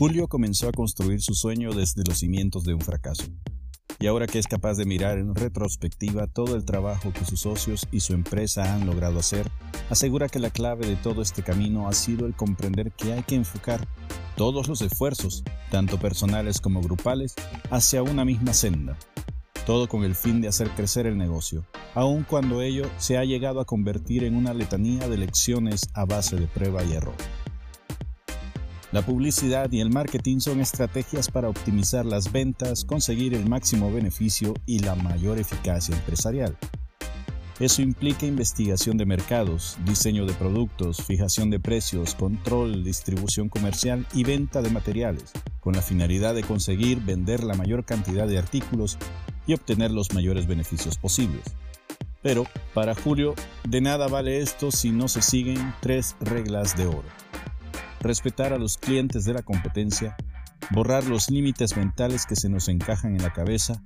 Julio comenzó a construir su sueño desde los cimientos de un fracaso. Y ahora que es capaz de mirar en retrospectiva todo el trabajo que sus socios y su empresa han logrado hacer, asegura que la clave de todo este camino ha sido el comprender que hay que enfocar todos los esfuerzos, tanto personales como grupales, hacia una misma senda, todo con el fin de hacer crecer el negocio, aun cuando ello se ha llegado a convertir en una letanía de lecciones a base de prueba y error. La publicidad y el marketing son estrategias para optimizar las ventas, conseguir el máximo beneficio y la mayor eficacia empresarial. Eso implica investigación de mercados, diseño de productos, fijación de precios, control, distribución comercial y venta de materiales, con la finalidad de conseguir vender la mayor cantidad de artículos y obtener los mayores beneficios posibles. Pero, para Julio, de nada vale esto si no se siguen tres reglas de oro respetar a los clientes de la competencia, borrar los límites mentales que se nos encajan en la cabeza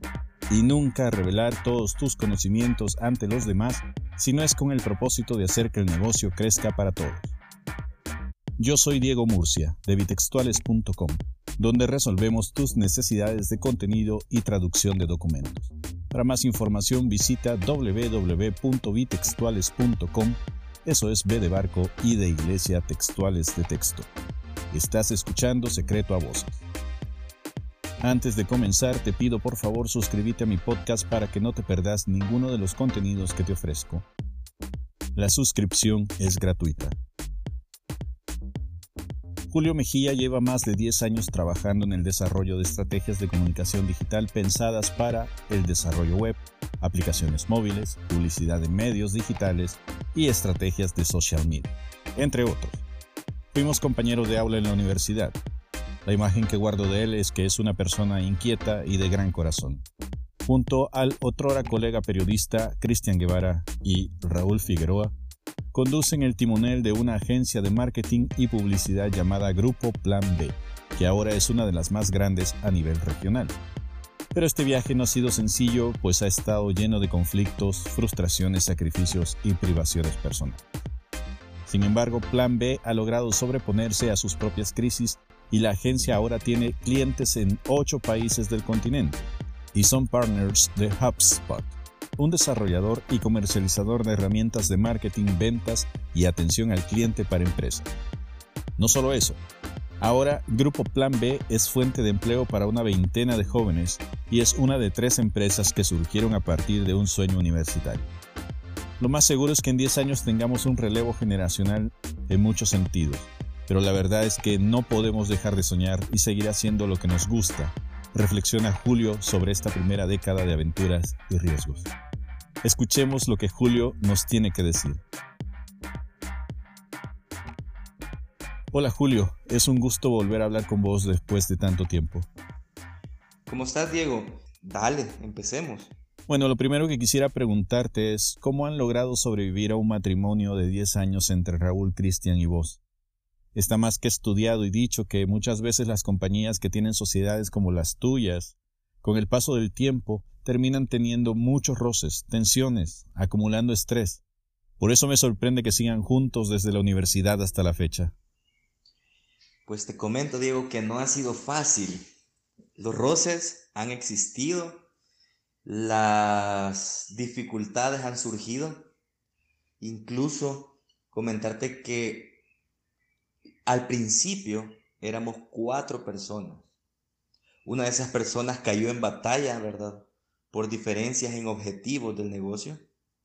y nunca revelar todos tus conocimientos ante los demás si no es con el propósito de hacer que el negocio crezca para todos. Yo soy Diego Murcia, de bitextuales.com, donde resolvemos tus necesidades de contenido y traducción de documentos. Para más información visita www.bitextuales.com eso es B de barco y de iglesia textuales de texto. Estás escuchando Secreto a Voces. Antes de comenzar, te pido por favor suscríbete a mi podcast para que no te perdas ninguno de los contenidos que te ofrezco. La suscripción es gratuita. Julio Mejía lleva más de 10 años trabajando en el desarrollo de estrategias de comunicación digital pensadas para el desarrollo web, aplicaciones móviles, publicidad en medios digitales y estrategias de social media, entre otros. Fuimos compañeros de aula en la universidad. La imagen que guardo de él es que es una persona inquieta y de gran corazón. Junto al otrora colega periodista Cristian Guevara y Raúl Figueroa, conducen el timonel de una agencia de marketing y publicidad llamada Grupo Plan B, que ahora es una de las más grandes a nivel regional. Pero este viaje no ha sido sencillo, pues ha estado lleno de conflictos, frustraciones, sacrificios y privaciones personales. Sin embargo, Plan B ha logrado sobreponerse a sus propias crisis y la agencia ahora tiene clientes en ocho países del continente y son partners de HubSpot, un desarrollador y comercializador de herramientas de marketing, ventas y atención al cliente para empresas. No solo eso, Ahora, Grupo Plan B es fuente de empleo para una veintena de jóvenes y es una de tres empresas que surgieron a partir de un sueño universitario. Lo más seguro es que en 10 años tengamos un relevo generacional en muchos sentidos, pero la verdad es que no podemos dejar de soñar y seguir haciendo lo que nos gusta, reflexiona Julio sobre esta primera década de aventuras y riesgos. Escuchemos lo que Julio nos tiene que decir. Hola Julio, es un gusto volver a hablar con vos después de tanto tiempo. ¿Cómo estás Diego? Dale, empecemos. Bueno, lo primero que quisiera preguntarte es, ¿cómo han logrado sobrevivir a un matrimonio de 10 años entre Raúl, Cristian y vos? Está más que estudiado y dicho que muchas veces las compañías que tienen sociedades como las tuyas, con el paso del tiempo, terminan teniendo muchos roces, tensiones, acumulando estrés. Por eso me sorprende que sigan juntos desde la universidad hasta la fecha. Pues te comento, Diego, que no ha sido fácil. Los roces han existido, las dificultades han surgido. Incluso comentarte que al principio éramos cuatro personas. Una de esas personas cayó en batalla, ¿verdad? Por diferencias en objetivos del negocio.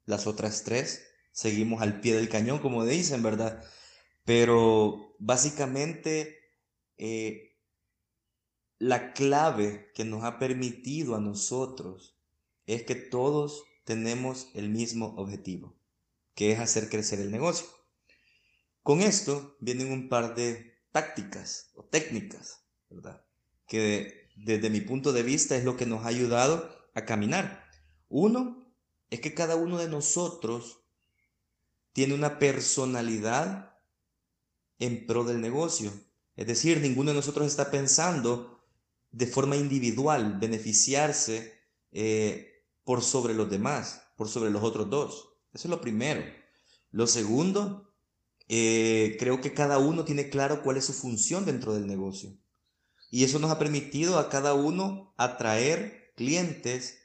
Las otras tres seguimos al pie del cañón, como dicen, ¿verdad? Pero básicamente eh, la clave que nos ha permitido a nosotros es que todos tenemos el mismo objetivo, que es hacer crecer el negocio. Con esto vienen un par de tácticas o técnicas, ¿verdad? Que desde mi punto de vista es lo que nos ha ayudado a caminar. Uno es que cada uno de nosotros tiene una personalidad en pro del negocio. Es decir, ninguno de nosotros está pensando de forma individual beneficiarse eh, por sobre los demás, por sobre los otros dos. Eso es lo primero. Lo segundo, eh, creo que cada uno tiene claro cuál es su función dentro del negocio. Y eso nos ha permitido a cada uno atraer clientes,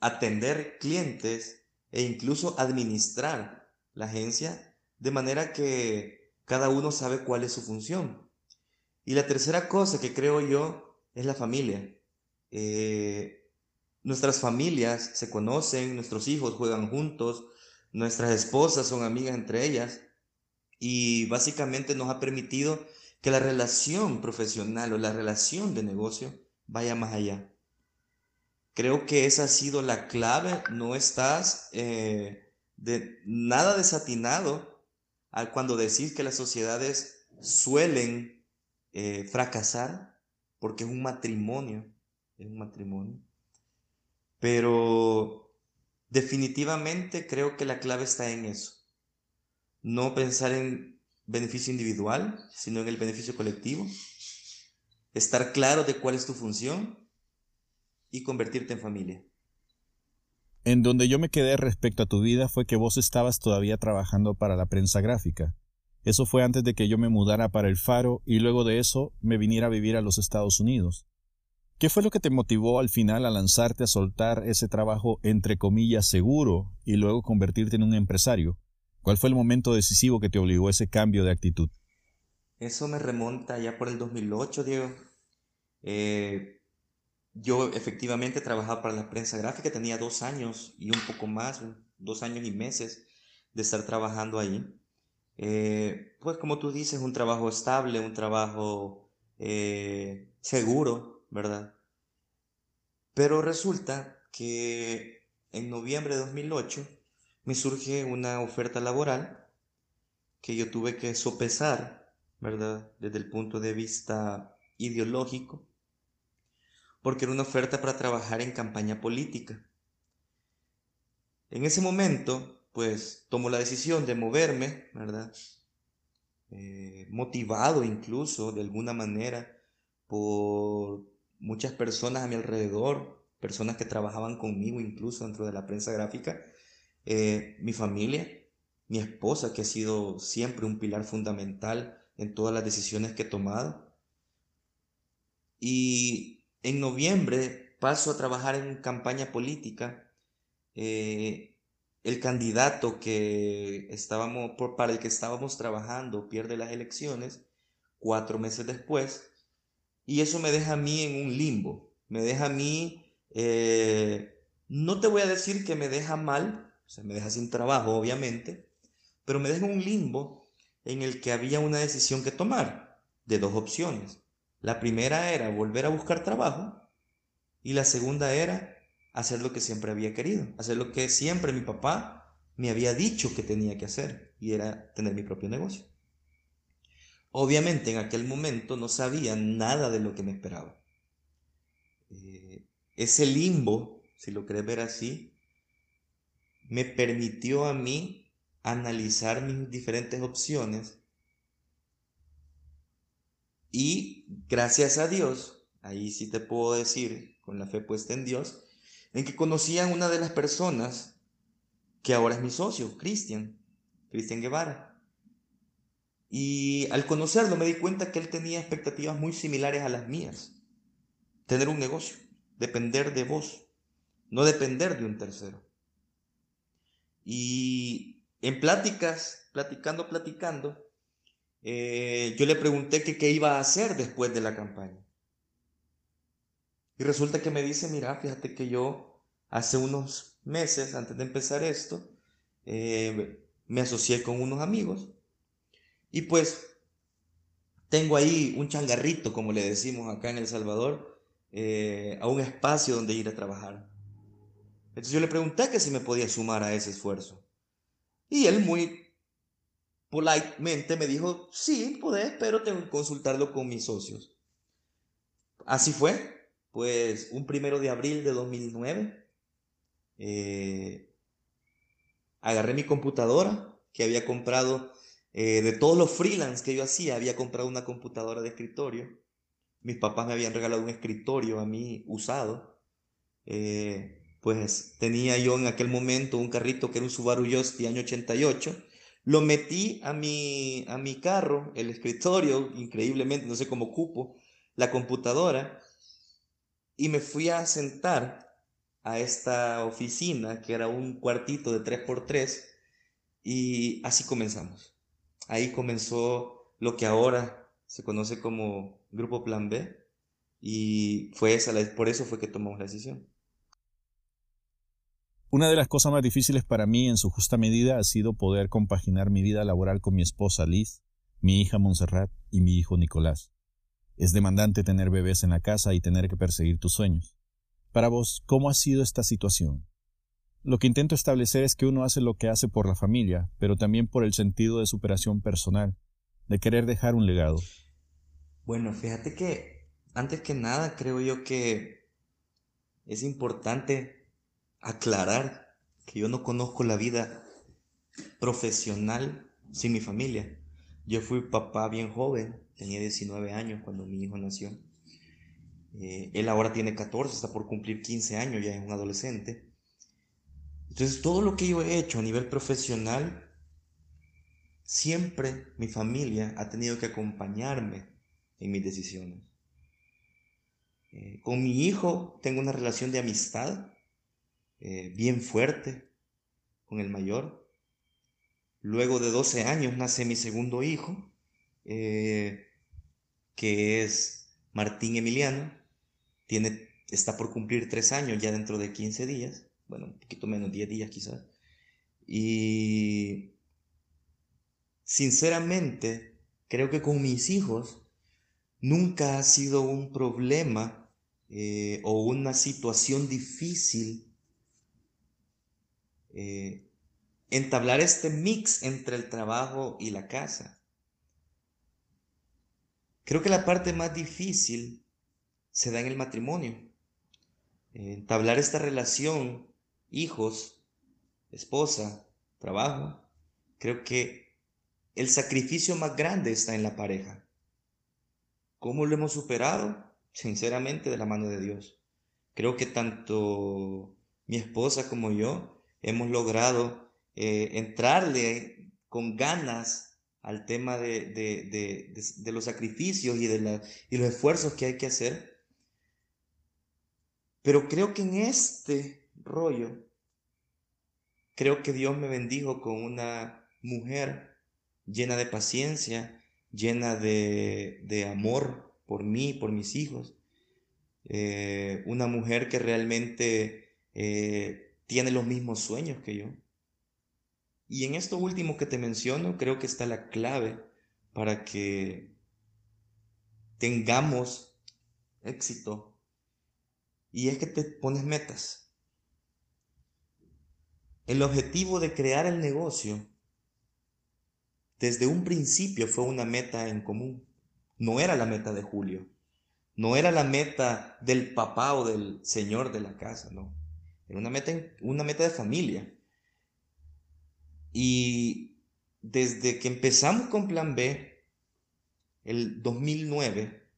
atender clientes e incluso administrar la agencia de manera que cada uno sabe cuál es su función. Y la tercera cosa que creo yo es la familia. Eh, nuestras familias se conocen, nuestros hijos juegan juntos, nuestras esposas son amigas entre ellas y básicamente nos ha permitido que la relación profesional o la relación de negocio vaya más allá. Creo que esa ha sido la clave, no estás eh, de nada desatinado cuando decís que las sociedades suelen eh, fracasar porque es un matrimonio, es un matrimonio. Pero definitivamente creo que la clave está en eso. No pensar en beneficio individual, sino en el beneficio colectivo. Estar claro de cuál es tu función y convertirte en familia. En donde yo me quedé respecto a tu vida fue que vos estabas todavía trabajando para la prensa gráfica. Eso fue antes de que yo me mudara para el Faro y luego de eso me viniera a vivir a los Estados Unidos. ¿Qué fue lo que te motivó al final a lanzarte a soltar ese trabajo entre comillas seguro y luego convertirte en un empresario? ¿Cuál fue el momento decisivo que te obligó a ese cambio de actitud? Eso me remonta ya por el 2008, Diego. Eh, yo efectivamente trabajaba para la prensa gráfica, tenía dos años y un poco más, dos años y meses de estar trabajando ahí. Eh, pues como tú dices, un trabajo estable, un trabajo eh, seguro, ¿verdad? Pero resulta que en noviembre de 2008 me surge una oferta laboral que yo tuve que sopesar, ¿verdad? Desde el punto de vista ideológico, porque era una oferta para trabajar en campaña política. En ese momento, pues tomo la decisión de moverme, ¿verdad? Eh, motivado incluso de alguna manera por muchas personas a mi alrededor, personas que trabajaban conmigo incluso dentro de la prensa gráfica, eh, mi familia, mi esposa, que ha sido siempre un pilar fundamental en todas las decisiones que he tomado. Y en noviembre paso a trabajar en campaña política. Eh, el candidato que estábamos, para el que estábamos trabajando pierde las elecciones cuatro meses después. Y eso me deja a mí en un limbo. Me deja a mí, eh, no te voy a decir que me deja mal, o me deja sin trabajo, obviamente, pero me deja un limbo en el que había una decisión que tomar de dos opciones. La primera era volver a buscar trabajo y la segunda era hacer lo que siempre había querido, hacer lo que siempre mi papá me había dicho que tenía que hacer y era tener mi propio negocio. Obviamente en aquel momento no sabía nada de lo que me esperaba. Eh, ese limbo, si lo querés ver así, me permitió a mí analizar mis diferentes opciones y gracias a Dios, ahí sí te puedo decir, con la fe puesta en Dios, en que conocí a una de las personas que ahora es mi socio, Cristian, Cristian Guevara. Y al conocerlo me di cuenta que él tenía expectativas muy similares a las mías. Tener un negocio, depender de vos, no depender de un tercero. Y en pláticas, platicando, platicando, eh, yo le pregunté que qué iba a hacer después de la campaña. Y resulta que me dice, mira, fíjate que yo hace unos meses, antes de empezar esto, eh, me asocié con unos amigos y pues tengo ahí un changarrito, como le decimos acá en El Salvador, eh, a un espacio donde ir a trabajar. Entonces yo le pregunté que si me podía sumar a ese esfuerzo. Y él muy politemente me dijo, sí, podés, pero tengo que consultarlo con mis socios. Así fue, pues un primero de abril de 2009, eh, agarré mi computadora que había comprado eh, de todos los freelance que yo hacía, había comprado una computadora de escritorio. Mis papás me habían regalado un escritorio a mí usado. Eh, pues tenía yo en aquel momento un carrito que era un Subaru Yosti año 88. Lo metí a mi, a mi carro, el escritorio, increíblemente, no sé cómo cupo, la computadora y me fui a sentar a esta oficina, que era un cuartito de 3x3, y así comenzamos. Ahí comenzó lo que ahora se conoce como Grupo Plan B, y fue esa, por eso fue que tomamos la decisión. Una de las cosas más difíciles para mí en su justa medida ha sido poder compaginar mi vida laboral con mi esposa Liz, mi hija Montserrat y mi hijo Nicolás. Es demandante tener bebés en la casa y tener que perseguir tus sueños. Para vos, ¿cómo ha sido esta situación? Lo que intento establecer es que uno hace lo que hace por la familia, pero también por el sentido de superación personal, de querer dejar un legado. Bueno, fíjate que, antes que nada, creo yo que es importante aclarar que yo no conozco la vida profesional sin mi familia. Yo fui papá bien joven, tenía 19 años cuando mi hijo nació. Eh, él ahora tiene 14, está por cumplir 15 años, ya es un adolescente. Entonces, todo lo que yo he hecho a nivel profesional, siempre mi familia ha tenido que acompañarme en mis decisiones. Eh, con mi hijo tengo una relación de amistad eh, bien fuerte con el mayor. Luego de 12 años nace mi segundo hijo, eh, que es Martín Emiliano. Tiene, está por cumplir 3 años ya dentro de 15 días. Bueno, un poquito menos, 10 días quizás. Y sinceramente, creo que con mis hijos nunca ha sido un problema eh, o una situación difícil eh, entablar este mix entre el trabajo y la casa. Creo que la parte más difícil se da en el matrimonio. Eh, entablar esta relación, hijos, esposa, trabajo. Creo que el sacrificio más grande está en la pareja. ¿Cómo lo hemos superado? Sinceramente, de la mano de Dios. Creo que tanto mi esposa como yo hemos logrado eh, entrarle con ganas al tema de, los sacrificios y, de los esfuerzos que hay que hacer. Pero creo que en este rollo, creo que Dios me bendijo con una mujer llena de paciencia, llena de, amor por mí, por mis hijos. Eh, una mujer que realmente eh, tiene los mismos sueños que yo. Y en esto último que te menciono, creo que está la clave para que tengamos éxito. Y es que te pones metas. El objetivo de crear el negocio desde un principio fue una meta en común. No era la meta de Julio. No era la meta del papá o del señor de la casa, no. Era una meta, una meta de familia. Y desde que empezamos con Plan B, el 2009,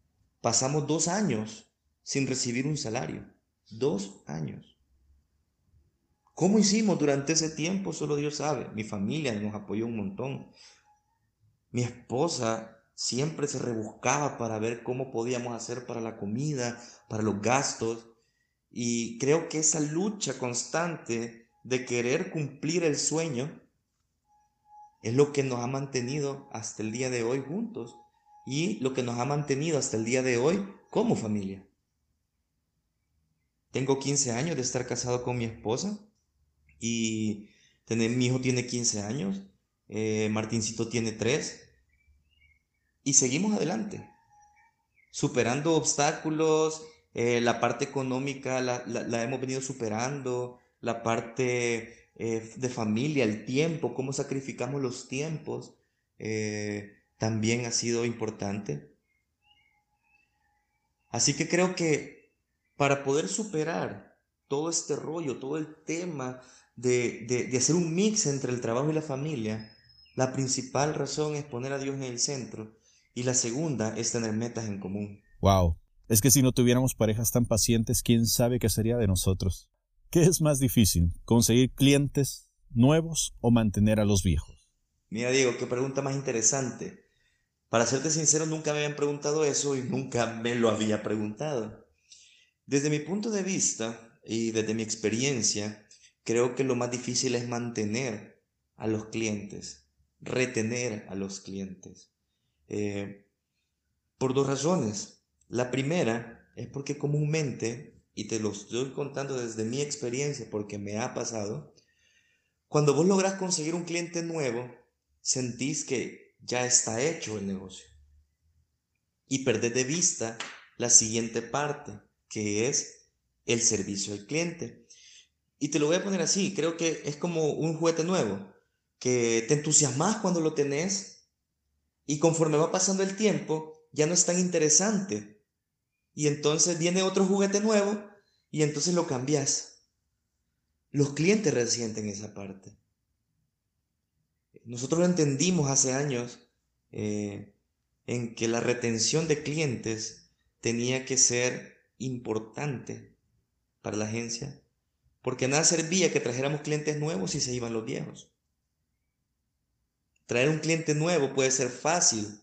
pasamos dos años sin recibir un salario. Dos años. ¿Cómo hicimos durante ese tiempo? Solo Dios sabe. Mi familia nos apoyó un montón. Mi esposa siempre se rebuscaba para ver cómo podíamos hacer para la comida, para los gastos. Y creo que esa lucha constante de querer cumplir el sueño es lo que nos ha mantenido hasta el día de hoy juntos y lo que nos ha mantenido hasta el día de hoy como familia. Tengo 15 años de estar casado con mi esposa y tener, mi hijo tiene 15 años, eh, Martincito tiene 3 y seguimos adelante, superando obstáculos, eh, la parte económica la, hemos venido superando, la parte eh, de familia, el tiempo, cómo sacrificamos los tiempos, eh, también ha sido importante. Así que creo que para poder superar todo este rollo, todo el tema de, de hacer un mix entre el trabajo y la familia, la principal razón es poner a Dios en el centro y la segunda es tener metas en común. Wow, es que si no tuviéramos parejas tan pacientes, quién sabe qué sería de nosotros. ¿Qué es más difícil, conseguir clientes nuevos o mantener a los viejos? Mira, Diego, qué pregunta más interesante. Para serte sincero, nunca me habían preguntado eso y nunca me lo había preguntado. Desde mi punto de vista y desde mi experiencia, creo que lo más difícil es mantener a los clientes, retener a los clientes. Eh, por dos razones. La primera es porque comúnmente, y te lo estoy contando desde mi experiencia porque me ha pasado, cuando vos logras conseguir un cliente nuevo, sentís que ya está hecho el negocio. Y perdés de vista la siguiente parte, que es el servicio al cliente. Y te lo voy a poner así, creo que es como un juguete nuevo, que te entusiasmas cuando lo tenés y conforme va pasando el tiempo ya no es tan interesante. Y entonces viene otro juguete nuevo y entonces lo cambias. Los clientes resienten esa parte. Nosotros lo entendimos hace años eh, en que la retención de clientes tenía que ser importante para la agencia, porque nada servía que trajéramos clientes nuevos y se iban los viejos. Traer un cliente nuevo puede ser fácil,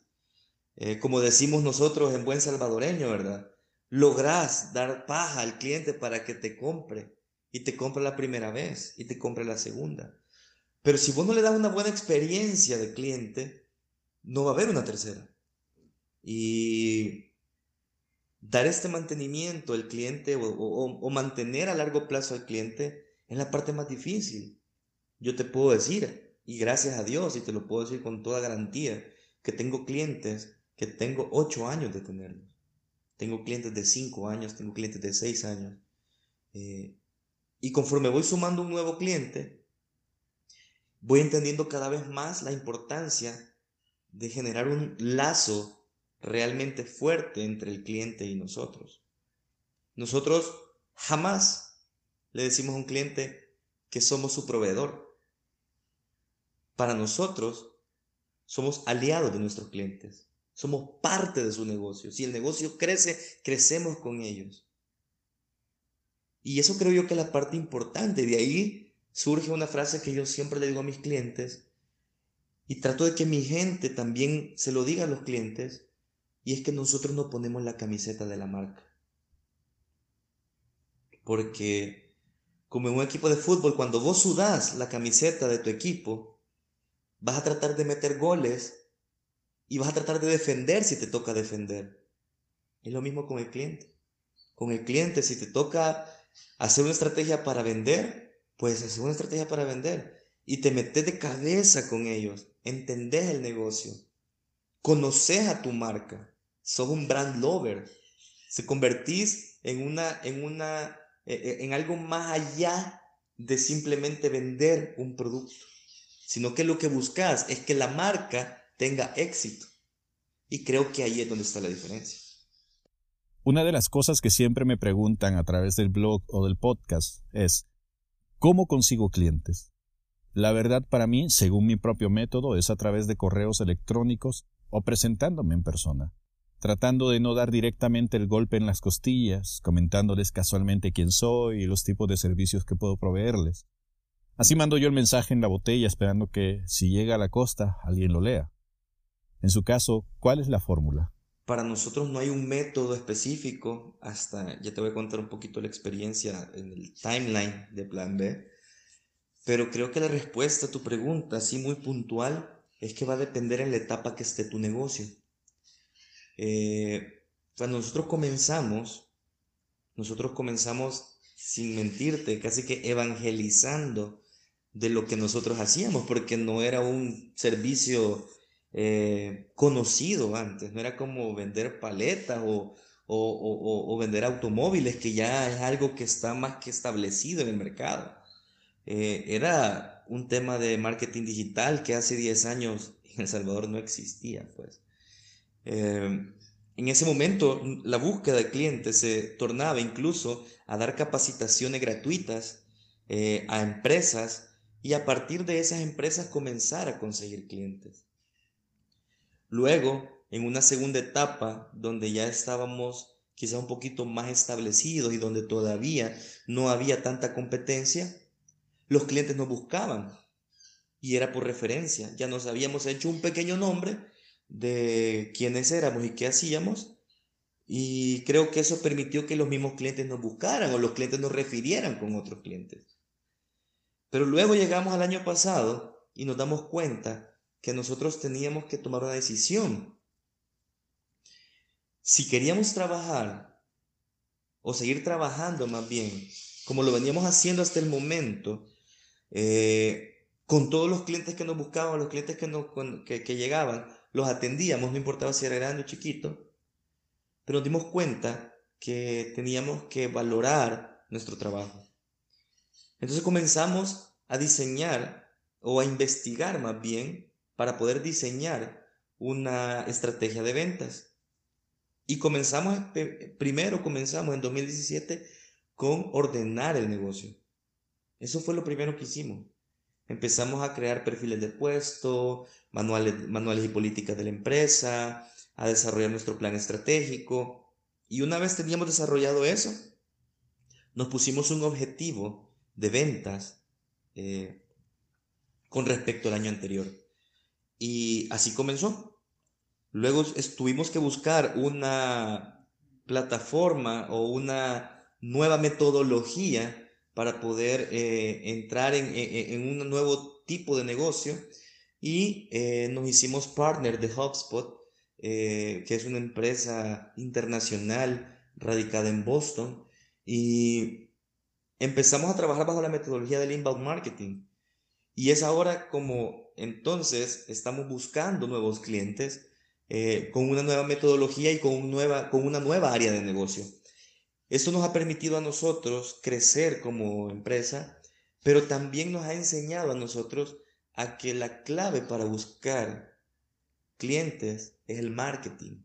eh, como decimos nosotros en buen salvadoreño, ¿verdad? Lográs dar paja al cliente para que te compre y te compre la primera vez y te compre la segunda. Pero si vos no le das una buena experiencia de cliente, no va a haber una tercera. Y dar este mantenimiento al cliente o, mantener a largo plazo al cliente es la parte más difícil. Yo te puedo decir, y gracias a Dios, y te lo puedo decir con toda garantía, que tengo clientes que tengo ocho años de tenerlos. Tengo clientes de cinco años, tengo clientes de seis años. Eh, y conforme voy sumando un nuevo cliente, voy entendiendo cada vez más la importancia de generar un lazo realmente fuerte entre el cliente y nosotros. Nosotros jamás le decimos a un cliente que somos su proveedor. Para nosotros somos aliados de nuestros clientes. Somos parte de su negocio. Si el negocio crece, crecemos con ellos. Y eso creo yo que es la parte importante. De ahí surge una frase que yo siempre le digo a mis clientes y trato de que mi gente también se lo diga a los clientes y es que nosotros no ponemos la camiseta de la marca. Porque como en un equipo de fútbol, cuando vos sudás la camiseta de tu equipo, vas a tratar de meter goles y vas a tratar de defender si te toca defender. Es lo mismo con el cliente. Con el cliente, si te toca hacer una estrategia para vender, pues hacer una estrategia para vender. Y te metes de cabeza con ellos, entendés el negocio, conoces a tu marca, sos un brand lover, se convertís en una, en una, e, e, en algo más allá de simplemente vender un producto, sino que lo que buscas es que la marca tenga éxito. Y creo que ahí es donde está la diferencia. Una de las cosas que siempre me preguntan a través del blog o del podcast es, ¿cómo consigo clientes? La verdad para mí, según mi propio método, es a través de correos electrónicos o presentándome en persona, tratando de no dar directamente el golpe en las costillas, comentándoles casualmente quién soy y los tipos de servicios que puedo proveerles. Así mando yo el mensaje en la botella esperando que, si llega a la costa, alguien lo lea. En su caso, ¿cuál es la fórmula? Para nosotros no hay un método específico, hasta ya te voy a contar un poquito la experiencia en el timeline de Plan B, pero creo que la respuesta a tu pregunta, así muy puntual, es que va a depender en la etapa que esté tu negocio. Eh, cuando nosotros comenzamos, nosotros comenzamos, sin mentirte, casi que evangelizando de lo que nosotros hacíamos, porque no era un servicio eh, conocido antes, no era como vender paletas o, o, vender automóviles, que ya es algo que está más que establecido en el mercado. Eh, era un tema de marketing digital que hace 10 años en El Salvador no existía, pues. Eh, en ese momento, la búsqueda de clientes se tornaba incluso a dar capacitaciones gratuitas a empresas y a partir de esas empresas comenzar a conseguir clientes. Luego, en una segunda etapa, donde ya estábamos quizá un poquito más establecidos y donde todavía no había tanta competencia, los clientes nos buscaban y era por referencia. Ya nos habíamos hecho un pequeño nombre de quiénes éramos y qué hacíamos. Y creo que eso permitió que los mismos clientes nos buscaran o los clientes nos refirieran con otros clientes. Pero luego llegamos al año pasado y nos damos cuenta que nosotros teníamos que tomar una decisión. Si queríamos trabajar o seguir trabajando más bien, como lo veníamos haciendo hasta el momento, eh, con todos los clientes que nos buscaban, los clientes que, nos, que, que llegaban, los atendíamos, no importaba si era grande o chiquito, pero nos dimos cuenta que teníamos que valorar nuestro trabajo. Entonces comenzamos a diseñar o a investigar más bien para poder diseñar una estrategia de ventas. Y comenzamos, primero comenzamos en 2017 con ordenar el negocio. Eso fue lo primero que hicimos. Empezamos a crear perfiles de puesto, manuales, manuales y políticas de la empresa, a desarrollar nuestro plan estratégico. Y una vez teníamos desarrollado eso, nos pusimos un objetivo de ventas eh, con respecto al año anterior. Y así comenzó. Luego tuvimos que buscar una plataforma o una nueva metodología para poder eh, entrar en, un nuevo tipo de negocio y eh, nos hicimos partner de HubSpot, eh, que es una empresa internacional radicada en Boston y empezamos a trabajar bajo la metodología del inbound marketing. Y es ahora como entonces estamos buscando nuevos clientes con una nueva metodología y con, con una nueva área de negocio. Esto nos ha permitido a nosotros crecer como empresa, pero también nos ha enseñado a nosotros a que la clave para buscar clientes es el marketing.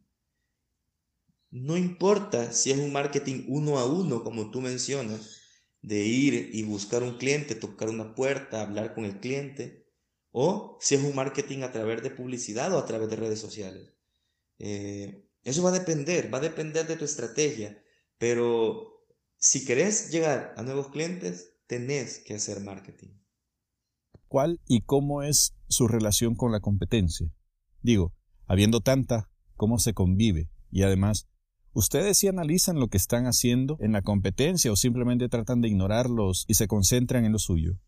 No importa si es un marketing uno a uno, como tú mencionas, de ir y buscar un cliente, tocar una puerta, hablar con el cliente, o si es un marketing a través de publicidad o a través de redes sociales. Eh, eso va a depender, va a depender de tu estrategia. Pero si querés llegar a nuevos clientes, tenés que hacer marketing. ¿Cuál y cómo es su relación con la competencia? Digo, habiendo tanta, ¿cómo se convive? Y además, ¿ustedes sí analizan lo que están haciendo en la competencia o simplemente tratan de ignorarlos y se concentran en lo suyo?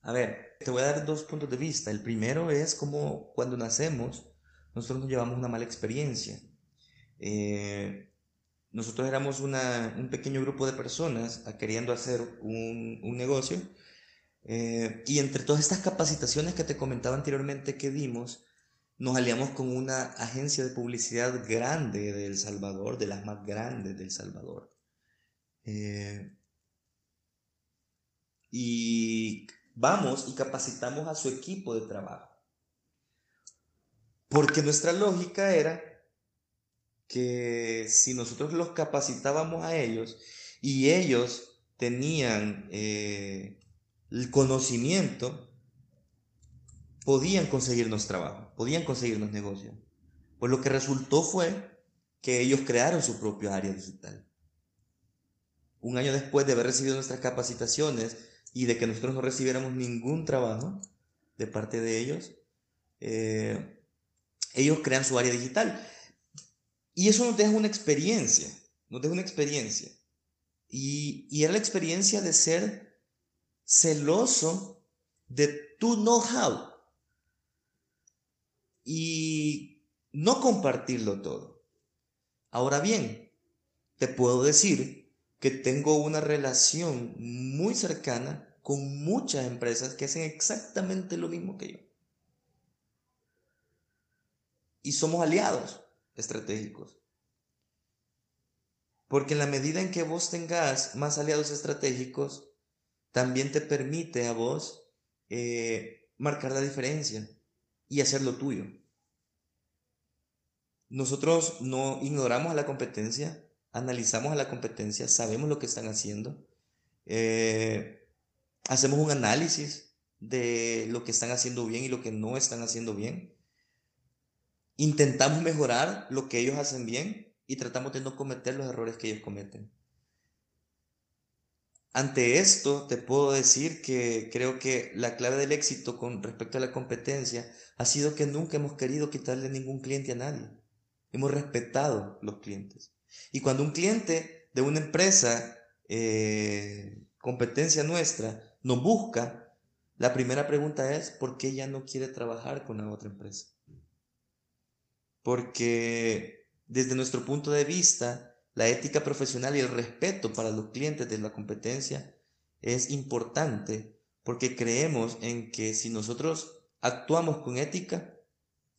A ver, te voy a dar dos puntos de vista. El primero es como cuando nacemos, nosotros nos llevamos una mala experiencia. Eh, nosotros éramos un pequeño grupo de personas queriendo hacer un, negocio eh, y entre todas estas capacitaciones que te comentaba anteriormente que dimos, nos aliamos con una agencia de publicidad grande de El Salvador, de las más grandes de El Salvador. Eh, y vamos y capacitamos a su equipo de trabajo. Porque nuestra lógica era que si nosotros los capacitábamos a ellos y ellos tenían eh, el conocimiento, podían conseguirnos trabajo, podían conseguirnos negocio. Pues lo que resultó fue que ellos crearon su propio área digital. Un año después de haber recibido nuestras capacitaciones y de que nosotros no recibiéramos ningún trabajo de parte de ellos, eh, ellos crean su área digital. Y eso nos deja una experiencia, nos deja una experiencia. Y, y era la experiencia de ser celoso de tu know-how y no compartirlo todo. Ahora bien, te puedo decir que tengo una relación muy cercana con muchas empresas que hacen exactamente lo mismo que yo. Y somos aliados estratégicos. Porque en la medida en que vos tengas más aliados estratégicos, también te permite a vos eh, marcar la diferencia y hacer lo tuyo. Nosotros no ignoramos a la competencia, analizamos a la competencia, sabemos lo que están haciendo, eh, hacemos un análisis de lo que están haciendo bien y lo que no están haciendo bien intentamos mejorar lo que ellos hacen bien y tratamos de no cometer los errores que ellos cometen. ante esto te puedo decir que creo que la clave del éxito con respecto a la competencia ha sido que nunca hemos querido quitarle ningún cliente a nadie. Hemos respetado los clientes. Y cuando un cliente de una empresa, eh, competencia nuestra, nos busca, la primera pregunta es, ¿por qué ya no quiere trabajar con la otra empresa? Porque desde nuestro punto de vista, la ética profesional y el respeto para los clientes de la competencia es importante porque creemos en que si nosotros actuamos con ética,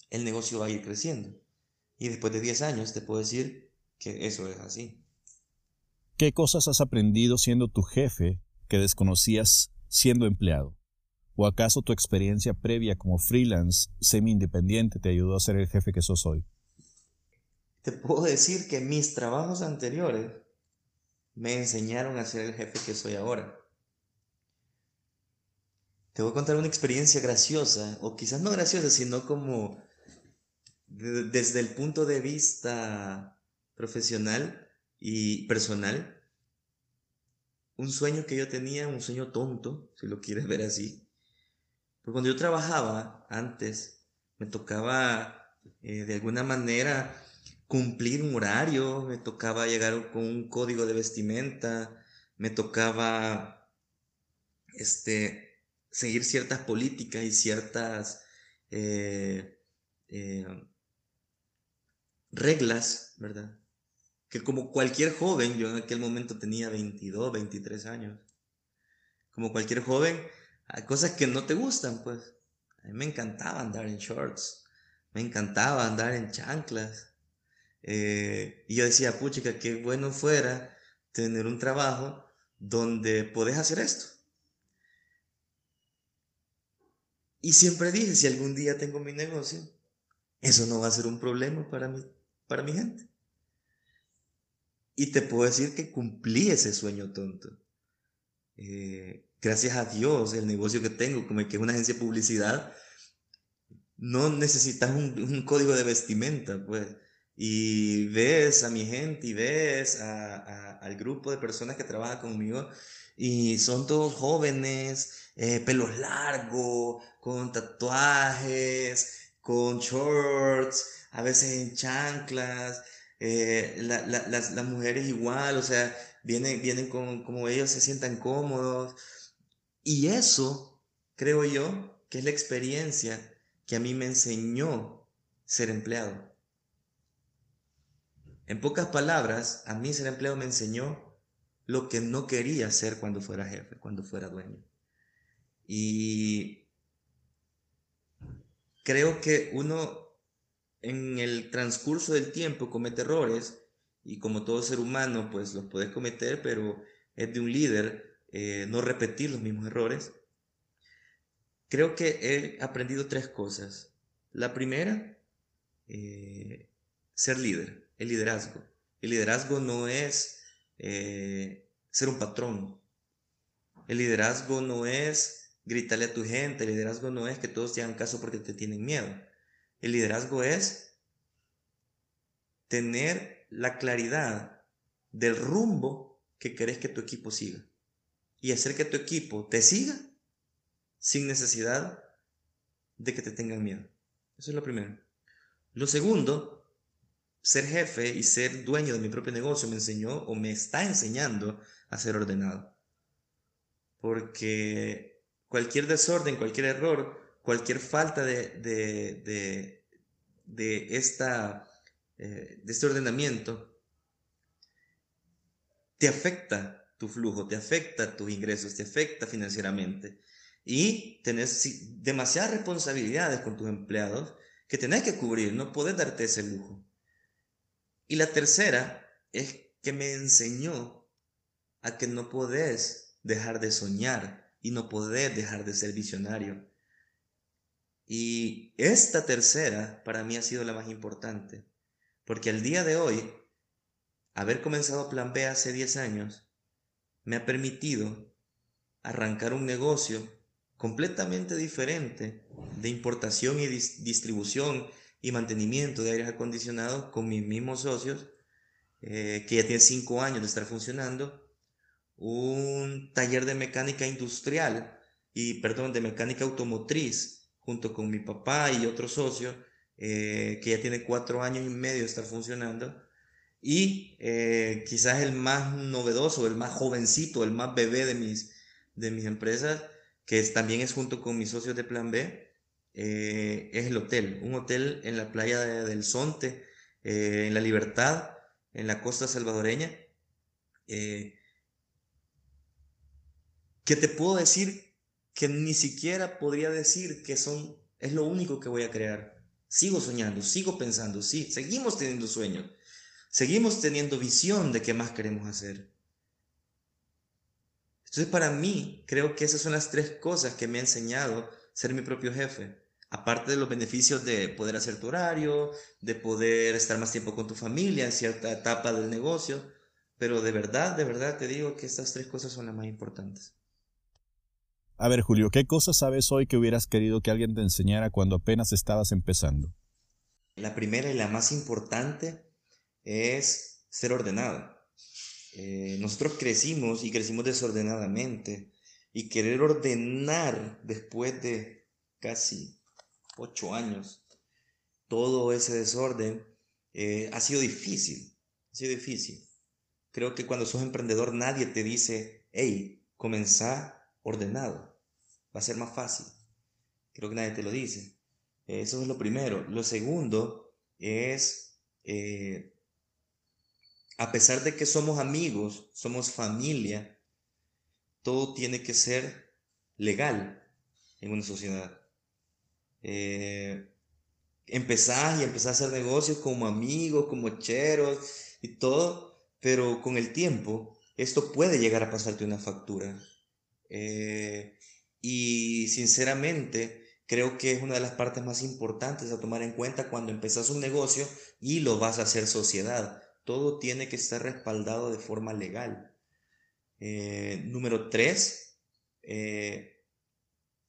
el negocio va a ir creciendo. Y después de 10 años te puedo decir que eso es así. ¿Qué cosas has aprendido siendo tu jefe que desconocías siendo empleado? ¿O acaso tu experiencia previa como freelance semi-independiente te ayudó a ser el jefe que sos hoy? Te puedo decir que mis trabajos anteriores me enseñaron a ser el jefe que soy ahora. Te voy a contar una experiencia graciosa, o quizás no graciosa, sino como desde el punto de vista profesional y personal. Un sueño que yo tenía, un sueño tonto, si lo quieres ver así. Porque cuando yo trabajaba antes, me tocaba eh, de alguna manera cumplir un horario, me tocaba llegar con un código de vestimenta, me tocaba este, seguir ciertas políticas y ciertas eh, eh, reglas, ¿verdad? Que como cualquier joven, yo en aquel momento tenía 22, 23 años, como cualquier joven, hay cosas que no te gustan, pues. A mí me encantaba andar en shorts, me encantaba andar en chanclas, eh, y yo decía, puchica, qué bueno fuera tener un trabajo donde podés hacer esto. Y siempre dije, si algún día tengo mi negocio, eso no va a ser un problema para mi, para mi gente. Y te puedo decir que cumplí ese sueño tonto. Eh, gracias a Dios, el negocio que tengo, como que es una agencia de publicidad, no necesitas un, código de vestimenta, pues y ves a mi gente y ves al grupo de personas que trabajan conmigo y son todos jóvenes, eh, pelos largos, con tatuajes, con shorts, a veces en chanclas, eh, las, mujeres igual, o sea, vienen, vienen con, como ellos se sientan cómodos. Y eso, creo yo, que es la experiencia que a mí me enseñó ser empleado. En pocas palabras, a mí ser empleado me enseñó lo que no quería hacer cuando fuera jefe, cuando fuera dueño. Y creo que uno en el transcurso del tiempo comete errores y como todo ser humano pues los puedes cometer, pero es de un líder eh, no repetir los mismos errores. Creo que he aprendido tres cosas. La primera, eh, ser líder el liderazgo. El liderazgo no es eh, ser un patrón. El liderazgo no es gritarle a tu gente. El liderazgo no es que todos te hagan caso porque te tienen miedo. El liderazgo es tener la claridad del rumbo que querés que tu equipo siga. Y hacer que tu equipo te siga sin necesidad de que te tengan miedo. Eso es lo primero. Lo segundo ser jefe y ser dueño de mi propio negocio me enseñó o me está enseñando a ser ordenado. Porque cualquier desorden, cualquier error, cualquier falta de, de, de, esta, eh, de este ordenamiento te afecta tu flujo, te afecta tus ingresos, te afecta financieramente. Y tenés demasiadas responsabilidades con tus empleados que tenés que cubrir, no podés darte ese lujo. Y la tercera es que me enseñó a que no podés dejar de soñar y no podés dejar de ser visionario. Y esta tercera para mí ha sido la más importante, porque al día de hoy, haber comenzado Plan B hace 10 años, me ha permitido arrancar un negocio completamente diferente de importación y distribución y mantenimiento de aires acondicionados con mis mismos socios, eh, que ya tienen cinco años de estar funcionando. un taller de mecánica industrial y, perdón, de mecánica automotriz junto con mi papá y otro socio eh, que ya tiene cuatro años y medio de estar funcionando. Y eh, quizás el más novedoso, el más jovencito, el más bebé de mis, de mis empresas, que también es junto con mis socios de Plan B, eh, es el hotel. Un hotel en la playa del Sonte, en La Libertad, en la costa salvadoreña. ¿Qué te puedo decir que ni siquiera podría decir que son, es lo único que voy a crear. Sigo soñando, sigo pensando, sí, seguimos teniendo sueños, seguimos teniendo visión de qué más queremos hacer. Entonces para mí creo que esas son las tres cosas que me ha enseñado ser mi propio jefe. Aparte de los beneficios de poder hacer tu horario, de poder estar más tiempo con tu familia en cierta etapa del negocio, pero de verdad, de verdad te digo que estas tres cosas son las más importantes. A ver, Julio, ¿qué cosas sabes hoy que hubieras querido que alguien te enseñara cuando apenas estabas empezando? La primera y la más importante es ser ordenado. Eh, nosotros crecimos y crecimos desordenadamente y querer ordenar después de casi ocho años todo ese desorden eh, ha sido difícil, ha sido difícil. Creo que cuando sos emprendedor nadie te dice, hey, comenzá ordenado va a ser más fácil. Creo que nadie te lo dice. Eso es lo primero. Lo segundo es, eh, a pesar de que somos amigos, somos familia, todo tiene que ser legal en una sociedad. Eh, empezás y empezás a hacer negocios como amigos, como cheros y todo, pero con el tiempo esto puede llegar a pasarte una factura. Eh, y sinceramente, creo que es una de las partes más importantes a tomar en cuenta cuando empezás un negocio y lo vas a hacer sociedad. Todo tiene que estar respaldado de forma legal. Eh, número tres, eh,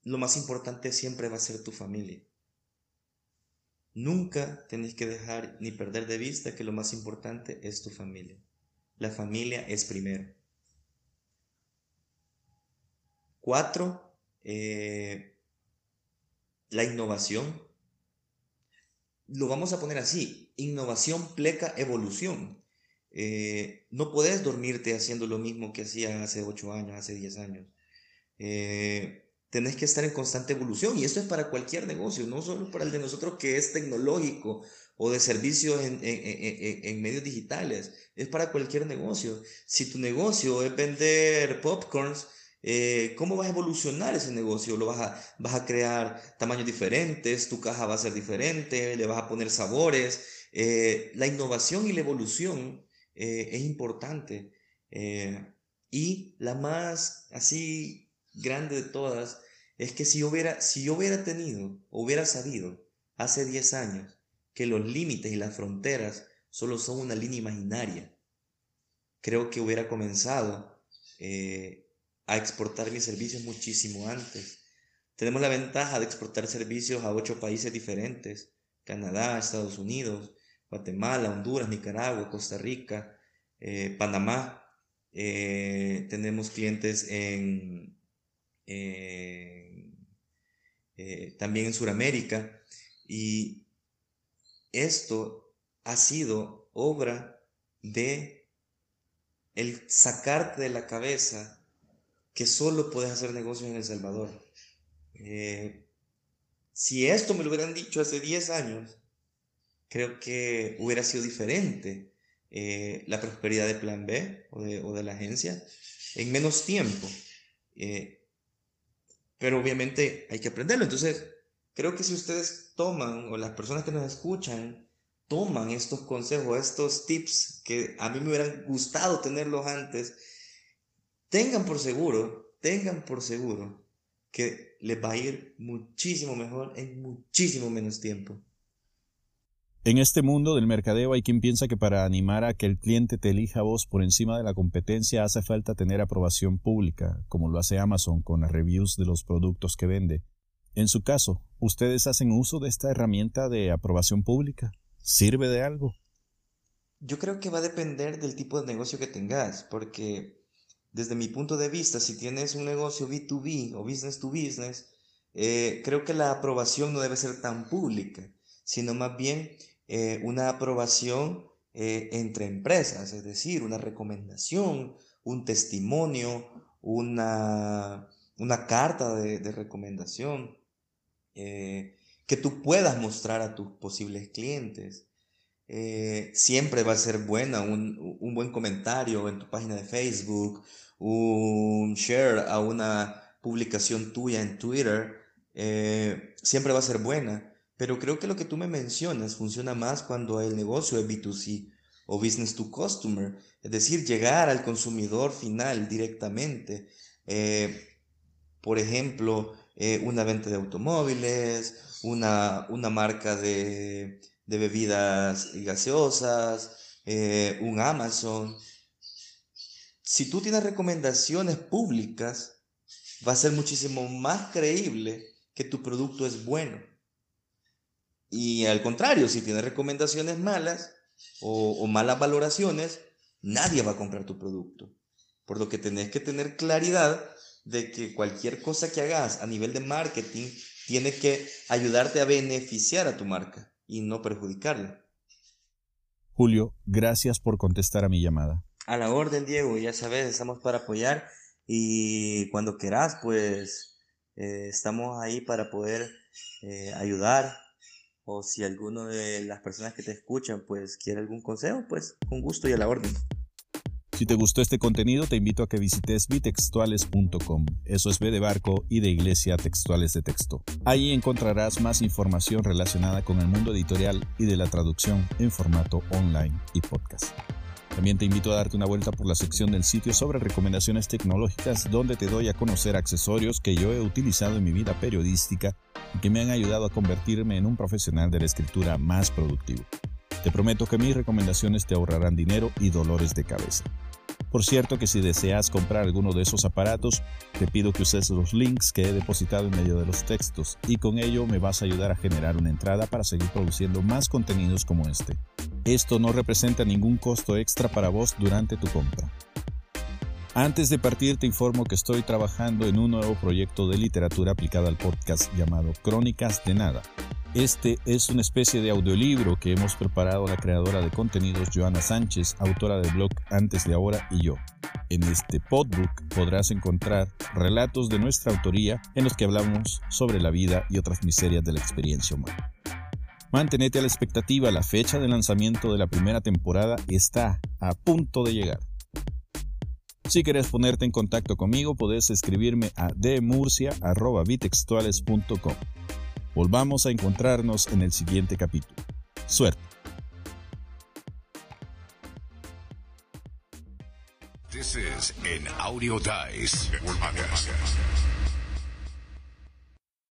lo más importante siempre va a ser tu familia. Nunca tenés que dejar ni perder de vista que lo más importante es tu familia. La familia es primero. Cuatro, eh, la innovación. Lo vamos a poner así, innovación pleca evolución. Eh, no puedes dormirte haciendo lo mismo que hacía hace 8 años, hace 10 años. Eh, tenés que estar en constante evolución y esto es para cualquier negocio, no solo para el de nosotros que es tecnológico o de servicios en, en, medios digitales, es para cualquier negocio. Si tu negocio es vender popcorns, eh, ¿Cómo vas a evolucionar ese negocio? ¿Lo vas a, vas a crear tamaños diferentes? ¿Tu caja va a ser diferente? ¿Le vas a poner sabores? Eh, la innovación y la evolución eh, es importante. y la más así grande de todas es que si yo hubiera, si yo hubiera tenido, hubiera sabido hace 10 años que los límites y las fronteras solo son una línea imaginaria, creo que hubiera comenzado a exportar mis servicios muchísimo antes. Tenemos la ventaja de exportar servicios a ocho países diferentes, Canadá, Estados Unidos, Guatemala, Honduras, Nicaragua, Costa Rica, eh, Panamá. Eh, tenemos clientes en, eh, también en Sudamérica y esto ha sido obra de el sacarte de la cabeza que solo puedes hacer negocios en El Salvador. Eh, si esto me lo hubieran dicho hace 10 años, creo que hubiera sido diferente eh, la prosperidad de Plan B o de, la agencia en menos tiempo. Eh, pero obviamente hay que aprenderlo. Entonces, creo que si ustedes toman, o las personas que nos escuchan, toman estos consejos, estos tips que a mí me hubieran gustado tenerlos antes, tengan por seguro, tengan por seguro que les va a ir muchísimo mejor en muchísimo menos tiempo. En este mundo del mercadeo hay quien piensa que para animar a que el cliente te elija a vos por encima de la competencia hace falta tener aprobación pública, como lo hace Amazon con las reviews de los productos que vende. En su caso, ¿ustedes hacen uso de esta herramienta de aprobación pública? ¿Sirve de algo? Yo creo que va a depender del tipo de negocio que tengas, porque desde mi punto de vista, si tienes un negocio B2B o business to business, eh, creo que la aprobación no debe ser tan pública, sino más bien eh, una aprobación eh, entre empresas, es decir, una recomendación, un testimonio, una, una carta de, recomendación que tú puedas mostrar a tus posibles clientes. siempre va a ser buena un, un, buen comentario en tu página de Facebook, un share a una publicación tuya en Twitter, eh, siempre va a ser buena. Pero creo que lo que tú me mencionas funciona más cuando el negocio es B2C o business to customer, es decir, llegar al consumidor final directamente. Eh, por ejemplo, eh, una venta de automóviles, una, una marca de, de, bebidas gaseosas, un Amazon. Si tú tienes recomendaciones públicas, va a ser muchísimo más creíble que tu producto es bueno. Y al contrario, si tienes recomendaciones malas o, malas valoraciones, nadie va a comprar tu producto. Por lo que tenés que tener claridad de que cualquier cosa que hagas a nivel de marketing tiene que ayudarte a beneficiar a tu marca y no perjudicarla. Julio, gracias por contestar a mi llamada. A la orden, Diego, ya sabes, estamos para apoyar y cuando quieras, pues eh, estamos ahí para poder eh, ayudar o si alguno de las personas que te escuchan pues quiere algún consejo, pues con gusto y a la orden. Si te gustó este contenido, te invito a que visites bitextuales.com. Eso es B de barco y de iglesia textuales de texto. Ahí encontrarás más información relacionada con el mundo editorial y de la traducción en formato online y podcast. También te invito a darte una vuelta por la sección del sitio sobre recomendaciones tecnológicas donde te doy a conocer accesorios que yo he utilizado en mi vida periodística y que me han ayudado a convertirme en un profesional de la escritura más productivo. Te prometo que mis recomendaciones te ahorrarán dinero y dolores de cabeza. Por cierto que si deseas comprar alguno de esos aparatos, te pido que uses los links que he depositado en medio de los textos y con ello me vas a ayudar a generar una entrada para seguir produciendo más contenidos como este. Esto no representa ningún costo extra para vos durante tu compra. Antes de partir te informo que estoy trabajando en un nuevo proyecto de literatura aplicada al podcast llamado Crónicas de Nada. Este es una especie de audiolibro que hemos preparado la creadora de contenidos Joana Sánchez, autora del blog Antes de Ahora y yo. En este podbook podrás encontrar relatos de nuestra autoría en los que hablamos sobre la vida y otras miserias de la experiencia humana. Mantenete a la expectativa, la fecha de lanzamiento de la primera temporada está a punto de llegar. Si quieres ponerte en contacto conmigo, puedes escribirme a demurcia.bitextuales.com. Volvamos a encontrarnos en el siguiente capítulo. Suerte. This is an Audio Dice.